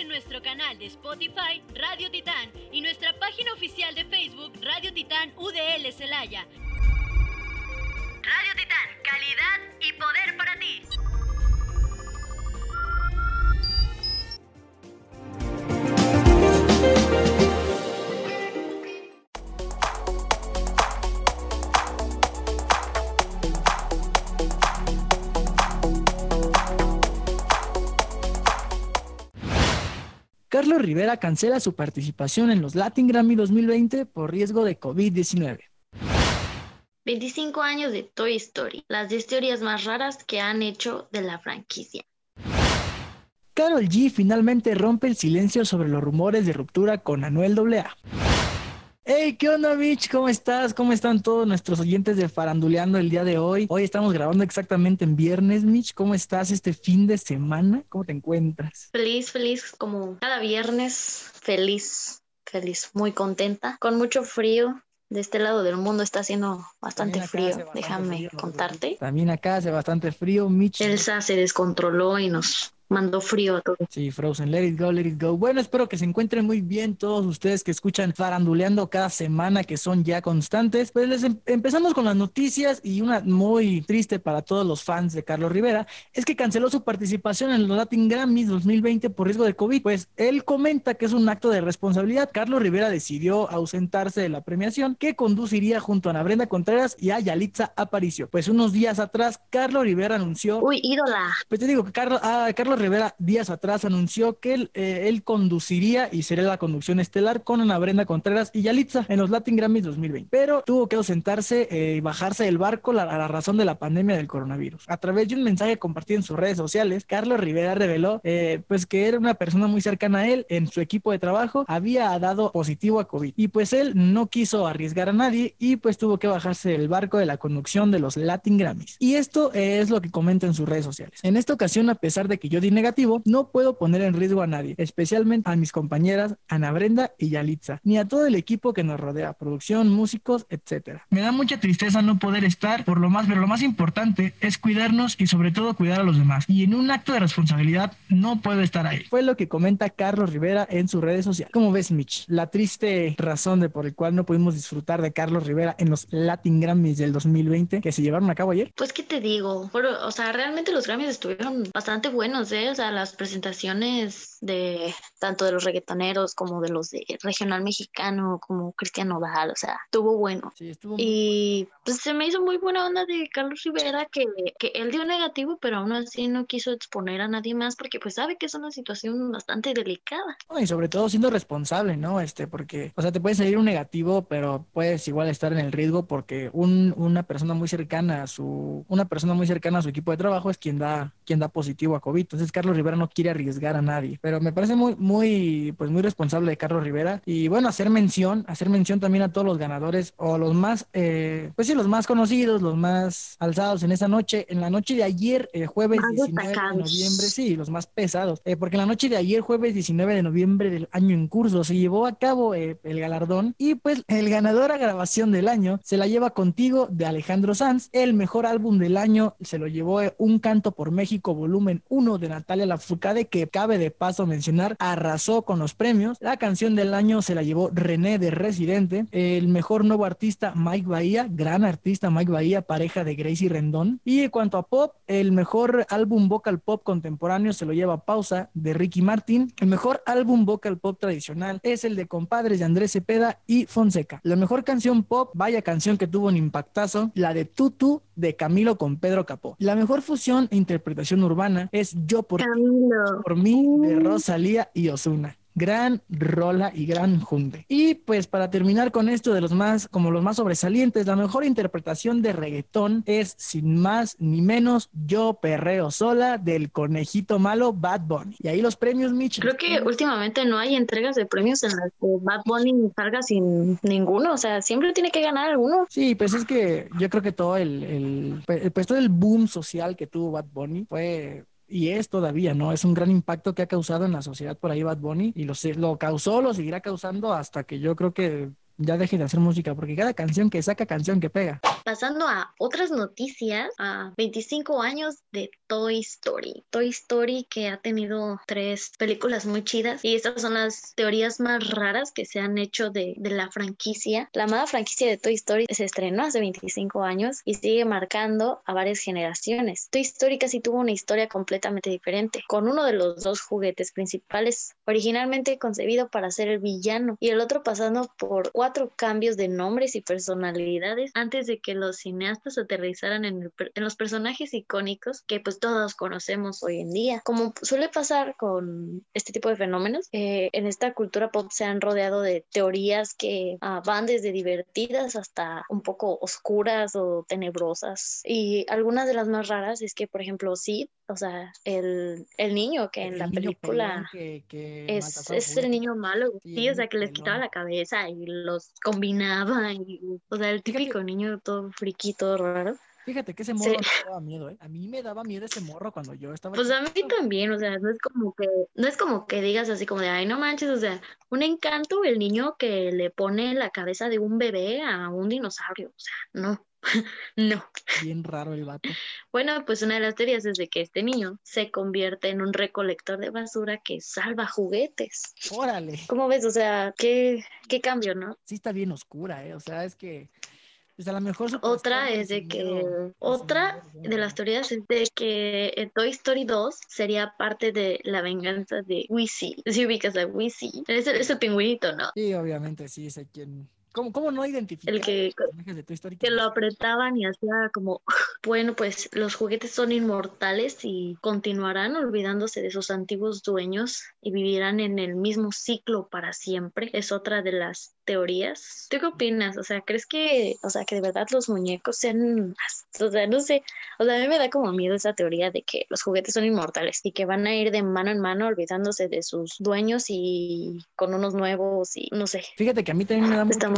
en nuestro canal de Spotify Radio Titán y nuestra página oficial de Facebook Radio Titán UDL Celaya. Radio Titán, calidad y poder para ti. Carlos Rivera cancela su participación en los Latin Grammy 2020 por riesgo de COVID-19. 25 años de Toy Story, las 10 teorías más raras que han hecho de la franquicia. Carol G finalmente rompe el silencio sobre los rumores de ruptura con Anuel AA. Hey, ¿qué onda, Mitch? ¿Cómo estás? ¿Cómo están todos nuestros oyentes de Faranduleando el día de hoy? Hoy estamos grabando exactamente en viernes, Mitch. ¿Cómo estás este fin de semana? ¿Cómo te encuentras? Feliz, feliz, como cada viernes. Feliz, feliz, muy contenta. Con mucho frío, de este lado del mundo está haciendo bastante frío, déjame contarte. También acá hace bastante frío, Mitch. Elsa se descontroló y nos mandó frío a todos. Sí, Frozen, let it go, let it go. Bueno, espero que se encuentren muy bien todos ustedes que escuchan faranduleando cada semana, que son ya constantes. Pues les em, empezamos con las noticias y una muy triste para todos los fans de Carlos Rivera es que canceló su participación en los Latin Grammys 2020 por riesgo de COVID. Pues él comenta que es un acto de responsabilidad. Carlos Rivera decidió ausentarse de la premiación que conduciría junto a Ana Brenda Contreras y a Yalitza Aparicio. Pues unos días atrás, Carlos Rivera anunció... Uy, ídola. Pues te digo que Carlos, ah, Carlos Rivera días atrás anunció que él, eh, él, conduciría y sería la conducción estelar con Ana Brenda Contreras y Yalitza en los Latin Grammys 2020, pero tuvo que ausentarse eh, y bajarse del barco a la razón de la pandemia del coronavirus. A través de un mensaje compartido en sus redes sociales, Carlos Rivera reveló eh, pues que era una persona muy cercana a él en su equipo de trabajo, había dado positivo a COVID y pues él no quiso arriesgar a nadie y pues tuvo que bajarse del barco de la conducción de los Latin Grammys. Y esto es lo que comenta en sus redes sociales. En esta ocasión, a pesar de que yo di negativo, no puedo poner en riesgo a nadie, especialmente a mis compañeras Ana Brenda y Yalitza, ni a todo el equipo que nos rodea, producción, músicos, etcétera. Me da mucha tristeza no poder estar, por lo más, pero lo más importante es cuidarnos y sobre todo cuidar a los demás. Y en un acto de responsabilidad no puedo estar ahí. Fue lo que comenta Carlos Rivera en sus redes sociales. ¿Cómo ves, Mitch? La triste razón de por el cual no pudimos disfrutar de Carlos Rivera en los Latin Grammys del 2020 que se llevaron a cabo ayer. Pues qué te digo, o sea, realmente los Grammys estuvieron bastante buenos, ¿eh? O sea, las presentaciones de tanto de los reggaetoneros como de los de regional mexicano, como Cristiano Nodal, o sea, estuvo bueno. y pues se me hizo muy buena onda de Carlos Rivera que, que él dio negativo, pero aún así no quiso exponer a nadie más porque pues sabe que es una situación bastante delicada. y sobre todo siendo responsable, ¿no? Este, porque, o sea, te puede salir un negativo, pero puedes igual estar en el riesgo porque un, una persona muy cercana a su, una persona muy cercana a su equipo de trabajo es quien da, quien da positivo a COVID. Entonces Carlos Rivera no quiere arriesgar a nadie. Pero me parece muy, muy, pues muy responsable de Carlos Rivera. Y bueno, hacer mención, hacer mención también a todos los ganadores o los más, eh, pues sí, los más conocidos, los más alzados en esa noche. En la noche de ayer, eh, jueves 19 de noviembre, sí, los más pesados. Eh, porque en la noche de ayer, jueves 19 de noviembre del año en curso, se llevó a cabo el galardón. Y pues el ganador a grabación del año se la lleva contigo de Alejandro Sanz. El mejor álbum del año se lo llevó Un Canto por México, volumen 1 de Natalia Lafourcade, que cabe de paso mencionar, arrasó con los premios. La canción del año se la llevó René de Residente. El mejor nuevo artista, Mike Bahía, gran artista Mike Bahía, pareja de Gracie Rendón. Y en cuanto a pop, el mejor álbum vocal pop contemporáneo se lo lleva Pausa de Ricky Martin. El mejor álbum vocal pop tradicional es el de Compadres de Andrés Cepeda y Fonseca. La mejor canción pop, vaya canción que tuvo un impactazo, la de Tutu de Camilo con Pedro Capó. La mejor fusión e interpretación urbana es Yo por, por mí de Rosalía y Osuna. Gran rola y gran junte. Y pues para terminar con esto de los más, como los más sobresalientes, la mejor interpretación de reggaetón es sin más ni menos Yo Perreo Sola del conejito malo Bad Bunny. Y ahí los premios, Mitch. Creo que últimamente no hay entregas de premios en las que Bad Bunny salga sin ninguno, o sea, siempre tiene que ganar alguno. Sí, pues es que yo creo que todo el, el pues, pues todo el boom social que tuvo Bad Bunny fue y es todavía, ¿no? Es un gran impacto que ha causado en la sociedad por ahí Bad Bunny y lo, lo causó, lo seguirá causando hasta que yo creo que ya deje de hacer música, porque cada canción que saca, canción que pega. Pasando a otras noticias, a 25 años de Toy Story. Toy Story que ha tenido tres películas muy chidas y estas son las teorías más raras que se han hecho de, de la franquicia. La amada franquicia de Toy Story se estrenó hace 25 años y sigue marcando a varias generaciones. Toy Story casi tuvo una historia completamente diferente, con uno de los dos juguetes principales, originalmente concebido para ser el villano y el otro pasando por cuatro cambios de nombres y personalidades antes de que los cineastas aterrizaran en, los personajes icónicos que pues todos conocemos hoy en día. Como suele pasar con este tipo de fenómenos, eh, en esta cultura pop se han rodeado de teorías que ah, van desde divertidas hasta un poco oscuras o tenebrosas. Y algunas de las más raras es que, por ejemplo, Sid, o sea, el, el niño que en la película es, es el niño malo, sí, o sea, que les quitaba la cabeza y los combinaba, y, o sea, el típico niño todo friquito, raro. Fíjate que ese morro me daba miedo, ¿eh? A mí me daba miedo ese morro cuando yo estaba. Pues a mí también, o sea, no es como que, no es como que digas así como de, ay, no manches, o sea, un encanto el niño que le pone la cabeza de un bebé a un dinosaurio, o sea, no. no. Bien raro el vato. Bueno, pues una de las teorías es de que este niño se convierte en un recolector de basura que salva juguetes. Órale. ¿Cómo ves? O sea, qué, qué cambio, ¿no? Sí está bien oscura, ¿eh? O sea, es que... Pues a lo mejor otra es de que otra de las teorías es de que Toy Story 2 sería parte de la venganza de Wizzy. Si ubicas a Wizzy, es el, es el pingüinito, ¿no? Sí, obviamente, sí, sé quién, ¿Cómo, ¿Cómo, no identificar el que, de tu historia? que lo apretaban y hacía como, bueno, pues los juguetes son inmortales y continuarán olvidándose de sus antiguos dueños y vivirán en el mismo ciclo para siempre. Es otra de las teorías. ¿Tú qué opinas? O sea, ¿crees que, o sea, que de verdad los muñecos sean, o sea, no sé, o sea, a mí me da como miedo esa teoría de que los juguetes son inmortales y que van a ir de mano en mano olvidándose de sus dueños y con unos nuevos y no sé. Fíjate que a mí también me da mucho,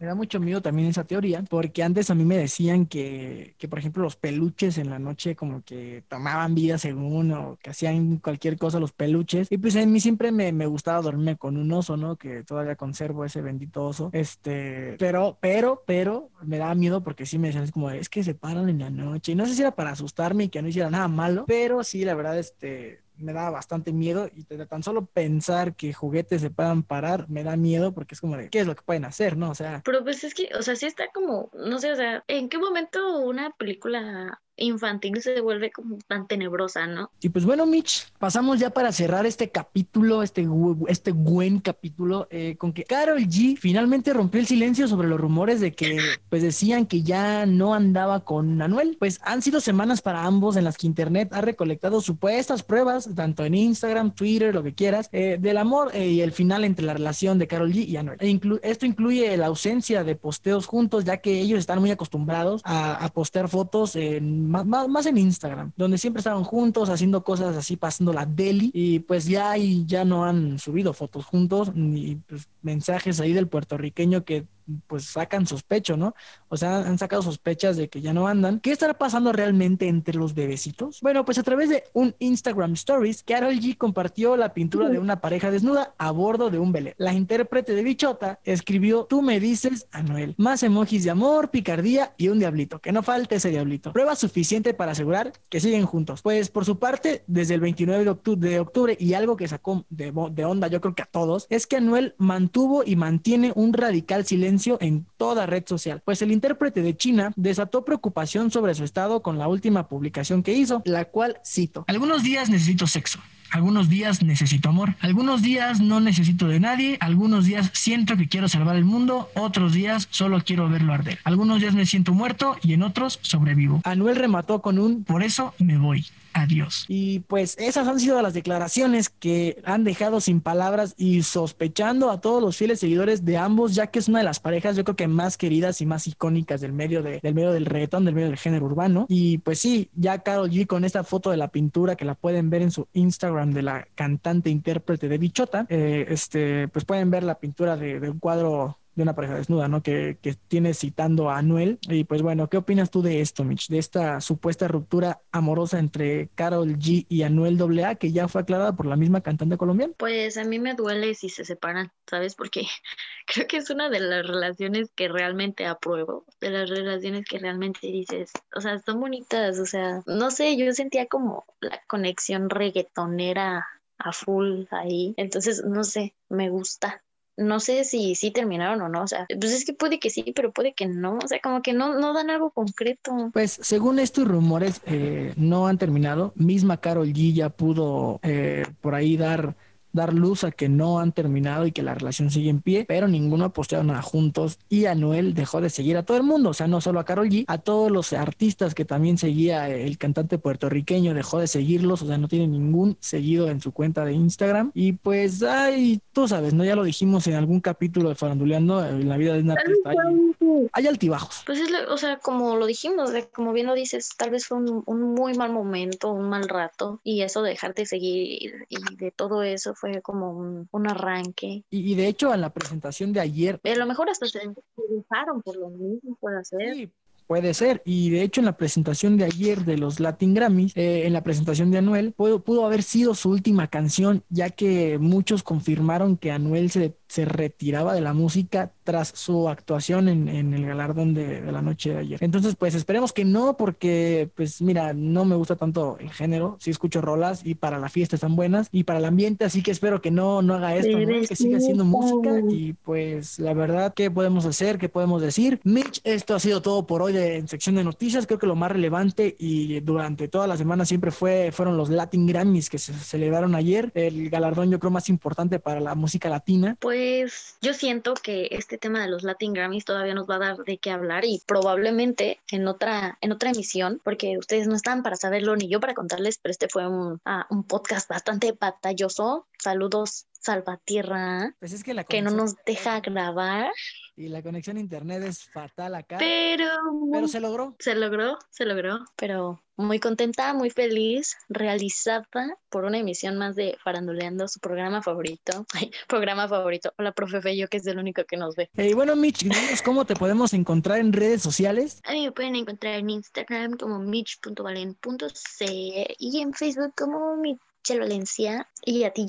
me da mucho miedo también esa teoría, porque antes a mí me decían que, que, por ejemplo, los peluches en la noche como que tomaban vida según o que hacían cualquier cosa los peluches. Y pues a mí siempre me, me gustaba dormirme con un oso, ¿no? Que todavía conservo ese bendito oso. Este, pero, pero, pero me daba miedo porque sí me decían, es como, es que se paran en la noche. Y no sé si era para asustarme y que no hiciera nada malo, pero sí, la verdad, este, me da bastante miedo y tan solo pensar que juguetes se puedan parar me da miedo porque es como de, ¿qué es lo que pueden hacer, no? O sea... Pero pues es que, o sea, sí está como, no sé, o sea, ¿en qué momento una película infantil se vuelve como tan tenebrosa, ¿no? Y pues bueno, Mitch, pasamos ya para cerrar este capítulo, este, este buen capítulo, eh, con que Carol G finalmente rompió el silencio sobre los rumores de que pues decían que ya no andaba con Anuel. Pues han sido semanas para ambos en las que Internet ha recolectado supuestas pruebas, tanto en Instagram, Twitter, lo que quieras, eh, del amor eh, y el final entre la relación de Carol G y Anuel. E esto incluye la ausencia de posteos juntos, ya que ellos están muy acostumbrados a, postear fotos más, en Instagram, donde siempre estaban juntos haciendo cosas así, pasando la deli, y pues ya, y ya no han subido fotos juntos, ni pues, mensajes ahí del puertorriqueño que pues sacan sospecho, ¿no? O sea, han sacado sospechas de que ya no andan. ¿Qué estará pasando realmente entre los bebecitos? Bueno, pues a través de un Instagram Stories, Carol G compartió la pintura de una pareja desnuda a bordo de un velero. La intérprete de Bichota escribió, tú me dices a Noel, más emojis de amor, picardía y un diablito, que no falte ese diablito. Prueba suficiente para asegurar que siguen juntos. Pues por su parte, desde el 29 de octubre, de octubre y algo que sacó de, de onda, yo creo que a todos, es que Anuel mantuvo y mantiene un radical silencio en toda red social, pues el intérprete de China desató preocupación sobre su estado con la última publicación que hizo, la cual cito, algunos días necesito sexo Algunos días necesito amor, algunos días no necesito de nadie, algunos días siento que quiero salvar el mundo, otros días solo quiero verlo arder. Algunos días me siento muerto y en otros sobrevivo. Anuel remató con un por eso me voy. Adiós. Y pues esas han sido las declaraciones que han dejado sin palabras y sospechando a todos los fieles seguidores de ambos, ya que es una de las parejas yo creo que más queridas y más icónicas del medio de, del medio del reggaetón, del medio del género urbano. Y pues sí, ya Carol G con esta foto de la pintura que la pueden ver en su Instagram de la cantante intérprete de Bichota, eh, este, pues pueden ver la pintura de, de un cuadro de una pareja desnuda, ¿no? Que, que, tiene citando a Anuel. Y pues bueno, ¿qué opinas tú de esto, Mitch? De esta supuesta ruptura amorosa entre Carol G y Anuel AA, que ya fue aclarada por la misma cantante colombiana. Pues a mí me duele si se separan, ¿sabes? Porque creo que es una de las relaciones que realmente apruebo, de las relaciones que realmente dices, o sea, son bonitas, o sea, no sé, yo sentía como la conexión reggaetonera a full ahí. Entonces, no sé, me gusta no sé si sí terminaron o no, o sea, pues es que puede que sí, pero puede que no, o sea, como que no, no dan algo concreto. Pues según estos rumores, eh, no han terminado. Misma Carol G ya pudo eh, por ahí dar dar luz a que no han terminado y que la relación sigue en pie, pero ninguno ha posteado nada juntos y Anuel dejó de seguir a todo el mundo, o sea, no solo a Carol G, a todos los artistas que también seguía el cantante puertorriqueño dejó de seguirlos, o sea, no tiene ningún seguido en su cuenta de Instagram y pues, ay, tú sabes, ¿no? Ya lo dijimos en algún capítulo de Faranduleando, en la vida de un artista hay, hay altibajos. Pues es, o sea, como lo dijimos, como bien lo dices, tal vez fue un, un muy mal momento, un mal rato y eso de dejarte seguir y de todo eso fue como un, un arranque. Y, y, de hecho, en la presentación de ayer. A lo mejor hasta se dejaron por lo mismo, puede ser. Sí, Puede ser. Y de hecho, en la presentación de ayer de los Latin Grammys, eh, en la presentación de Anuel, pudo, pudo, haber sido su última canción, ya que muchos confirmaron que Anuel se, se retiraba de la música tras su actuación en, en el galardón de, de, la noche de ayer. Entonces, pues esperemos que no, porque, pues mira, no me gusta tanto el género. Sí escucho rolas y para la fiesta están buenas y para el ambiente, así que espero que no, no haga esto, ¿no? que siga haciendo música. Y pues, la verdad, ¿qué podemos hacer? ¿Qué podemos decir? Mitch, esto ha sido todo por hoy de en sección de noticias, creo que lo más relevante y durante toda la semana siempre fue, fueron los Latin Grammys que se celebraron ayer, el galardón yo creo más importante para la música latina. Pues yo siento que este tema de los Latin Grammys todavía nos va a dar de qué hablar y probablemente en otra, en otra emisión, porque ustedes no están para saberlo ni yo para contarles, pero este fue un, uh, un podcast bastante batalloso. Saludos Salvatierra, pues es que, la que no nos deja grabar. Y la conexión a internet es fatal acá. Pero, pero se logró. Se logró, se logró. Pero muy contenta, muy feliz, realizada por una emisión más de Faranduleando, su programa favorito. Ay, programa favorito. Hola, profe Fello, que es el único que nos ve. Hey, bueno, Mitch, cómo te podemos encontrar en redes sociales. A mí me pueden encontrar en Instagram como mitch.valen.c y en Facebook como Michelle Valencia. ¿Y a ti?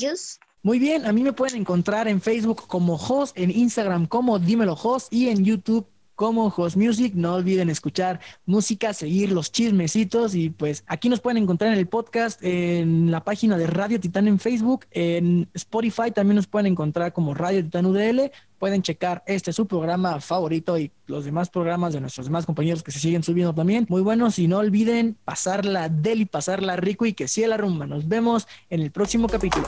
Muy bien, a mí me pueden encontrar en Facebook como Host, en Instagram como Dímelo Host y en YouTube como Host Music. No olviden escuchar música, seguir los chismecitos y pues aquí nos pueden encontrar en el podcast, en la página de Radio Titán en Facebook, en Spotify también nos pueden encontrar como Radio Titán UDL. Pueden checar este su programa favorito y los demás programas de nuestros demás compañeros que se siguen subiendo también. Muy buenos y no olviden pasarla del y pasarla rico y que sea la rumba. Nos vemos en el próximo capítulo.